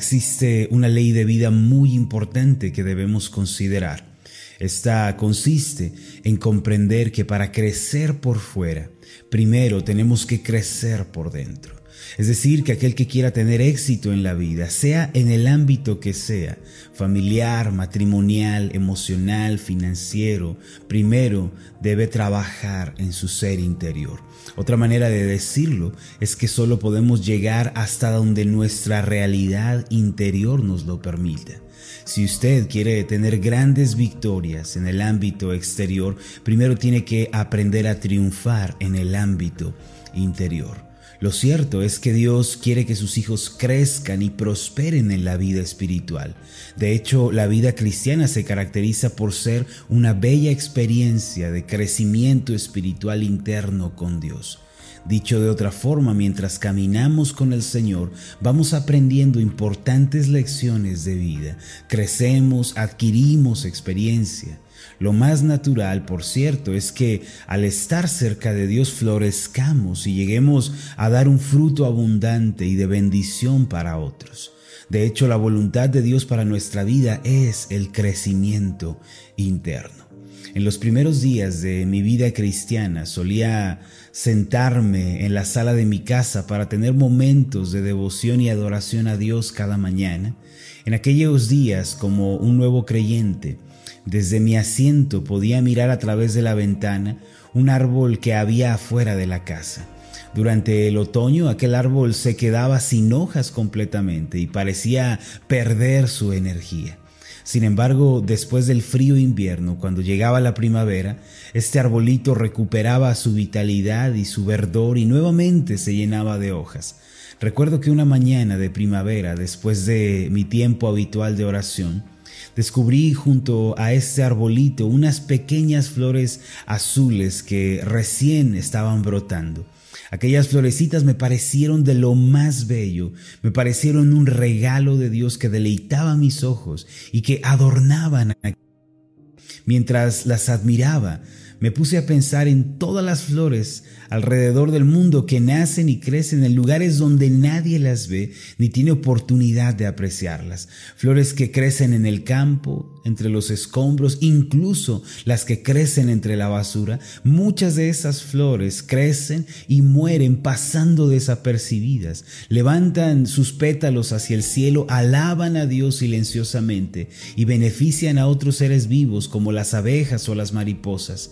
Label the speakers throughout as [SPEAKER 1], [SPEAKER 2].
[SPEAKER 1] existe una ley de vida muy importante que debemos considerar. Esta consiste en comprender que para crecer por fuera, primero tenemos que crecer por dentro. Es decir, que aquel que quiera tener éxito en la vida, sea en el ámbito que sea, familiar, matrimonial, emocional, financiero, primero debe trabajar en su ser interior. Otra manera de decirlo es que solo podemos llegar hasta donde nuestra realidad interior nos lo permita. Si usted quiere tener grandes victorias en el ámbito exterior, primero tiene que aprender a triunfar en el ámbito interior. Lo cierto es que Dios quiere que sus hijos crezcan y prosperen en la vida espiritual. De hecho, la vida cristiana se caracteriza por ser una bella experiencia de crecimiento espiritual interno con Dios. Dicho de otra forma, mientras caminamos con el Señor, vamos aprendiendo importantes lecciones de vida, crecemos, adquirimos experiencia. Lo más natural, por cierto, es que al estar cerca de Dios florezcamos y lleguemos a dar un fruto abundante y de bendición para otros. De hecho, la voluntad de Dios para nuestra vida es el crecimiento interno. En los primeros días de mi vida cristiana solía sentarme en la sala de mi casa para tener momentos de devoción y adoración a Dios cada mañana. En aquellos días, como un nuevo creyente, desde mi asiento podía mirar a través de la ventana un árbol que había afuera de la casa. Durante el otoño aquel árbol se quedaba sin hojas completamente y parecía perder su energía. Sin embargo, después del frío invierno, cuando llegaba la primavera, este arbolito recuperaba su vitalidad y su verdor y nuevamente se llenaba de hojas. Recuerdo que una mañana de primavera, después de mi tiempo habitual de oración, descubrí junto a este arbolito unas pequeñas flores azules que recién estaban brotando. Aquellas florecitas me parecieron de lo más bello, me parecieron un regalo de Dios que deleitaba mis ojos y que adornaban. Mientras las admiraba, me puse a pensar en todas las flores alrededor del mundo que nacen y crecen en lugares donde nadie las ve ni tiene oportunidad de apreciarlas. Flores que crecen en el campo, entre los escombros, incluso las que crecen entre la basura. Muchas de esas flores crecen y mueren pasando desapercibidas. Levantan sus pétalos hacia el cielo, alaban a Dios silenciosamente y benefician a otros seres vivos como las abejas o las mariposas.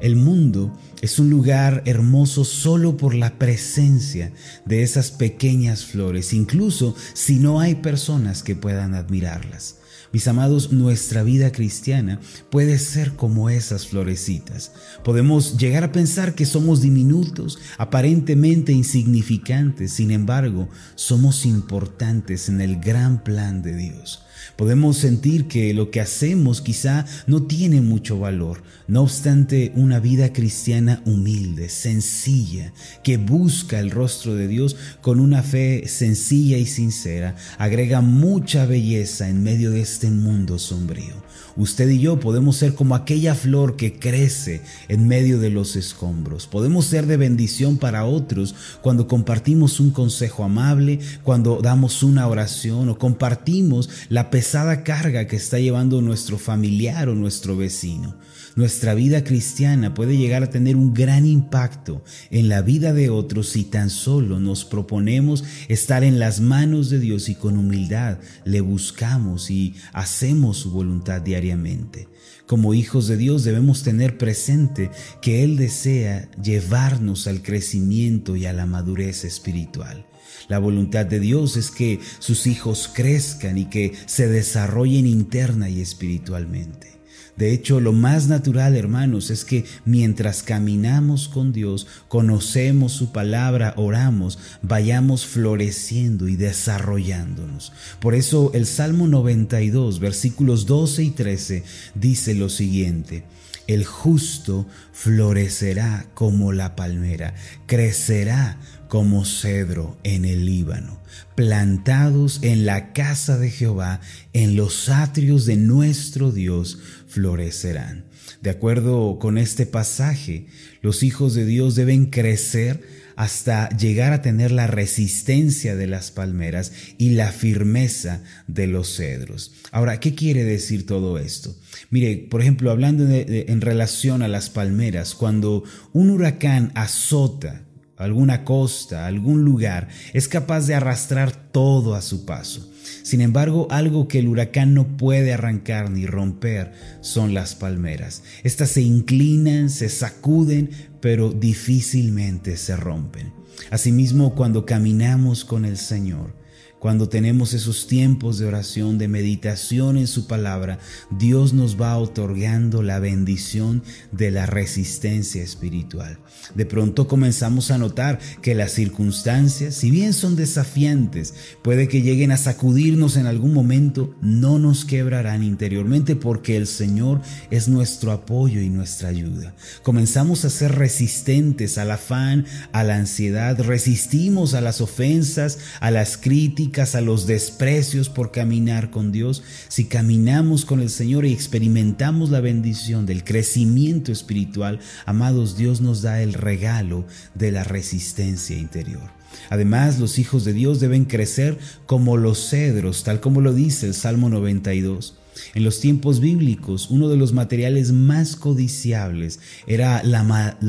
[SPEAKER 1] El mundo es un lugar hermoso solo por la presencia de esas pequeñas flores, incluso si no hay personas que puedan admirarlas. Mis amados, nuestra vida cristiana puede ser como esas florecitas. Podemos llegar a pensar que somos diminutos, aparentemente insignificantes, sin embargo, somos importantes en el gran plan de Dios. Podemos sentir que lo que hacemos quizá no tiene mucho valor. No obstante, una vida cristiana humilde, sencilla, que busca el rostro de Dios con una fe sencilla y sincera, agrega mucha belleza en medio de este mundo sombrío. Usted y yo podemos ser como aquella flor que crece en medio de los escombros. Podemos ser de bendición para otros cuando compartimos un consejo amable, cuando damos una oración o compartimos la pesada carga que está llevando nuestro familiar o nuestro vecino. Nuestra vida cristiana puede llegar a tener un gran impacto en la vida de otros si tan solo nos proponemos estar en las manos de Dios y con humildad le buscamos y hacemos su voluntad diariamente. Como hijos de Dios debemos tener presente que Él desea llevarnos al crecimiento y a la madurez espiritual. La voluntad de Dios es que sus hijos crezcan y que se desarrollen interna y espiritualmente. De hecho, lo más natural, hermanos, es que mientras caminamos con Dios, conocemos su palabra, oramos, vayamos floreciendo y desarrollándonos. Por eso el Salmo 92, versículos 12 y 13, dice lo siguiente. El justo florecerá como la palmera, crecerá como cedro en el Líbano, plantados en la casa de Jehová, en los atrios de nuestro Dios, florecerán. De acuerdo con este pasaje, los hijos de Dios deben crecer hasta llegar a tener la resistencia de las palmeras y la firmeza de los cedros. Ahora, ¿qué quiere decir todo esto? Mire, por ejemplo, hablando en relación a las palmeras, cuando un huracán azota alguna costa, algún lugar, es capaz de arrastrar todo a su paso. Sin embargo, algo que el huracán no puede arrancar ni romper son las palmeras. Estas se inclinan, se sacuden, pero difícilmente se rompen. Asimismo, cuando caminamos con el Señor, cuando tenemos esos tiempos de oración, de meditación en su palabra, Dios nos va otorgando la bendición de la resistencia espiritual. De pronto comenzamos a notar que las circunstancias, si bien son desafiantes, puede que lleguen a sacudirnos en algún momento, no nos quebrarán interiormente porque el Señor es nuestro apoyo y nuestra ayuda. Comenzamos a ser resistentes al afán, a la ansiedad, resistimos a las ofensas, a las críticas, a los desprecios por caminar con Dios, si caminamos con el Señor y experimentamos la bendición del crecimiento espiritual, amados, Dios nos da el regalo de la resistencia interior. Además, los hijos de Dios deben crecer como los cedros, tal como lo dice el Salmo 92. En los tiempos bíblicos, uno de los materiales más codiciables era la,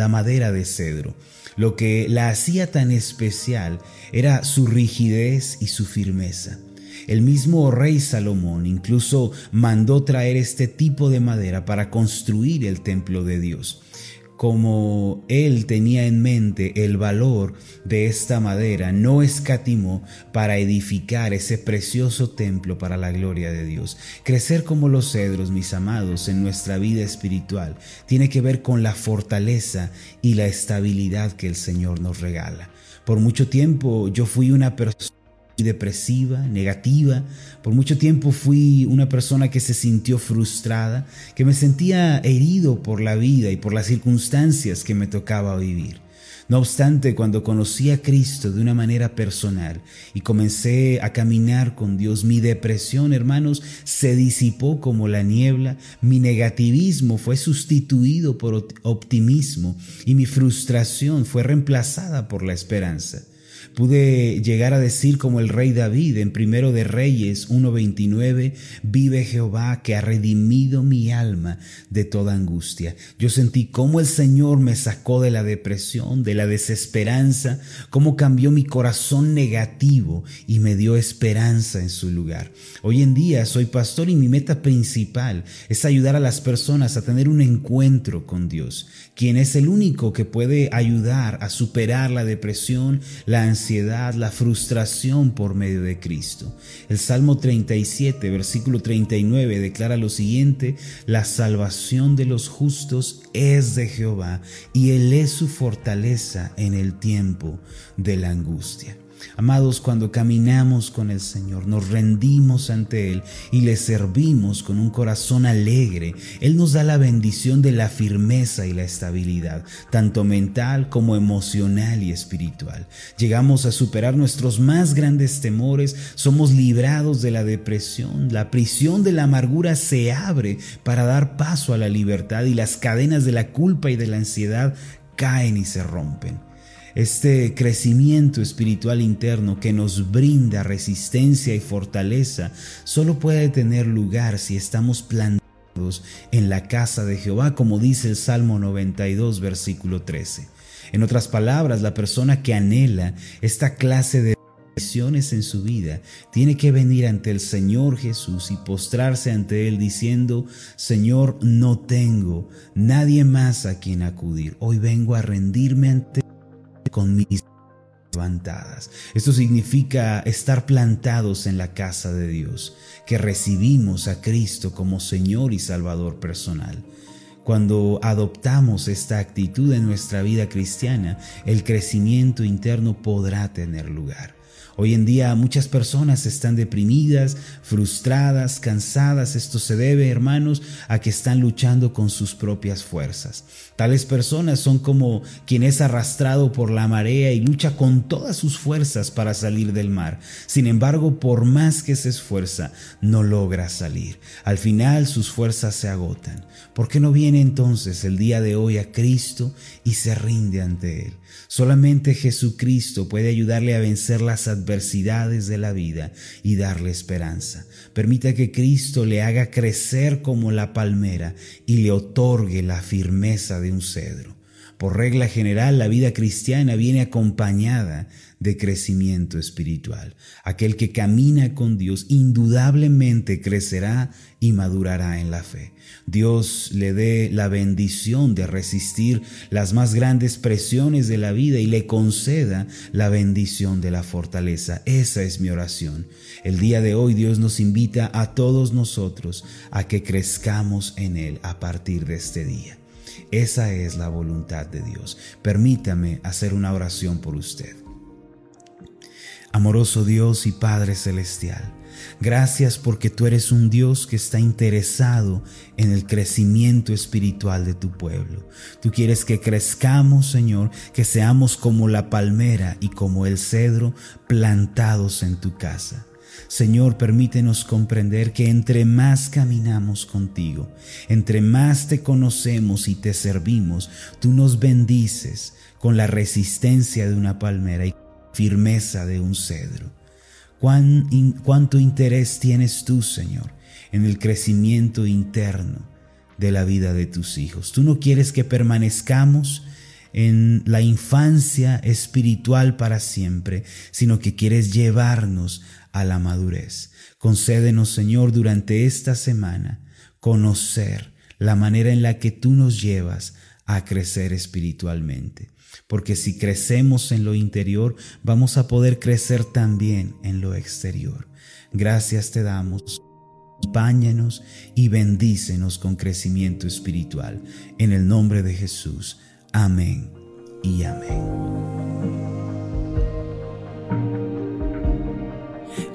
[SPEAKER 1] madera de cedro. Lo que la hacía tan especial era su rigidez y su firmeza. El mismo rey Salomón incluso mandó traer este tipo de madera para construir el templo de Dios como él tenía en mente el valor de esta madera, no escatimó para edificar ese precioso templo para la gloria de Dios. Crecer como los cedros, mis amados, en nuestra vida espiritual tiene que ver con la fortaleza y la estabilidad que el Señor nos regala. Por mucho tiempo yo fui una persona depresiva, negativa. Por mucho tiempo fui una persona que se sintió frustrada, que me sentía herido por la vida y por las circunstancias que me tocaba vivir. No obstante, cuando conocí a Cristo de una manera personal y comencé a caminar con Dios, mi depresión, hermanos, se disipó como la niebla, mi negativismo fue sustituido por optimismo y mi frustración fue reemplazada por la esperanza. Pude llegar a decir como el rey David en Primero de Reyes 1.29, vive Jehová que ha redimido mi alma de toda angustia. Yo sentí cómo el Señor me sacó de la depresión, de la desesperanza, cómo cambió mi corazón negativo y me dio esperanza en su lugar. Hoy en día soy pastor y mi meta principal es ayudar a las personas a tener un encuentro con Dios, quien es el único que puede ayudar a superar la depresión, la ansiedad, la frustración por medio de Cristo. El Salmo 37, versículo 39 declara lo siguiente, la salvación de los justos es de Jehová y Él es su fortaleza en el tiempo de la angustia. Amados, cuando caminamos con el Señor, nos rendimos ante Él y le servimos con un corazón alegre, Él nos da la bendición de la firmeza y la estabilidad, tanto mental como emocional y espiritual. Llegamos a superar nuestros más grandes temores, somos librados de la depresión, la prisión de la amargura se abre para dar paso a la libertad y las cadenas de la culpa y de la ansiedad caen y se rompen. Este crecimiento espiritual interno que nos brinda resistencia y fortaleza solo puede tener lugar si estamos plantados en la casa de Jehová, como dice el Salmo 92, versículo 13. En otras palabras, la persona que anhela esta clase de bendiciones en su vida tiene que venir ante el Señor Jesús y postrarse ante Él diciendo, Señor, no tengo nadie más a quien acudir. Hoy vengo a rendirme ante con mis levantadas. Esto significa estar plantados en la casa de Dios, que recibimos a Cristo como Señor y Salvador personal. Cuando adoptamos esta actitud en nuestra vida cristiana, el crecimiento interno podrá tener lugar. Hoy en día muchas personas están deprimidas, frustradas, cansadas. Esto se debe, hermanos, a que están luchando con sus propias fuerzas. Tales personas son como quien es arrastrado por la marea y lucha con todas sus fuerzas para salir del mar. Sin embargo, por más que se esfuerza, no logra salir. Al final sus fuerzas se agotan. ¿Por qué no viene entonces el día de hoy a Cristo y se rinde ante Él? Solamente Jesucristo puede ayudarle a vencer las adversidades de la vida y darle esperanza. Permita que Cristo le haga crecer como la palmera y le otorgue la firmeza de un cedro. Por regla general, la vida cristiana viene acompañada de crecimiento espiritual. Aquel que camina con Dios indudablemente crecerá y madurará en la fe. Dios le dé la bendición de resistir las más grandes presiones de la vida y le conceda la bendición de la fortaleza. Esa es mi oración. El día de hoy Dios nos invita a todos nosotros a que crezcamos en Él a partir de este día. Esa es la voluntad de Dios. Permítame hacer una oración por usted. Amoroso Dios y Padre Celestial, gracias porque tú eres un Dios que está interesado en el crecimiento espiritual de tu pueblo. Tú quieres que crezcamos, Señor, que seamos como la palmera y como el cedro plantados en tu casa. Señor, permítenos comprender que entre más caminamos contigo, entre más te conocemos y te servimos, tú nos bendices con la resistencia de una palmera y firmeza de un cedro. ¿Cuánto interés tienes tú, Señor, en el crecimiento interno de la vida de tus hijos? Tú no quieres que permanezcamos en la infancia espiritual para siempre, sino que quieres llevarnos a la madurez. Concédenos, Señor, durante esta semana conocer la manera en la que tú nos llevas a crecer espiritualmente. Porque si crecemos en lo interior, vamos a poder crecer también en lo exterior. Gracias te damos. Acompáñanos y bendícenos con crecimiento espiritual. En el nombre de Jesús. Amén y amén.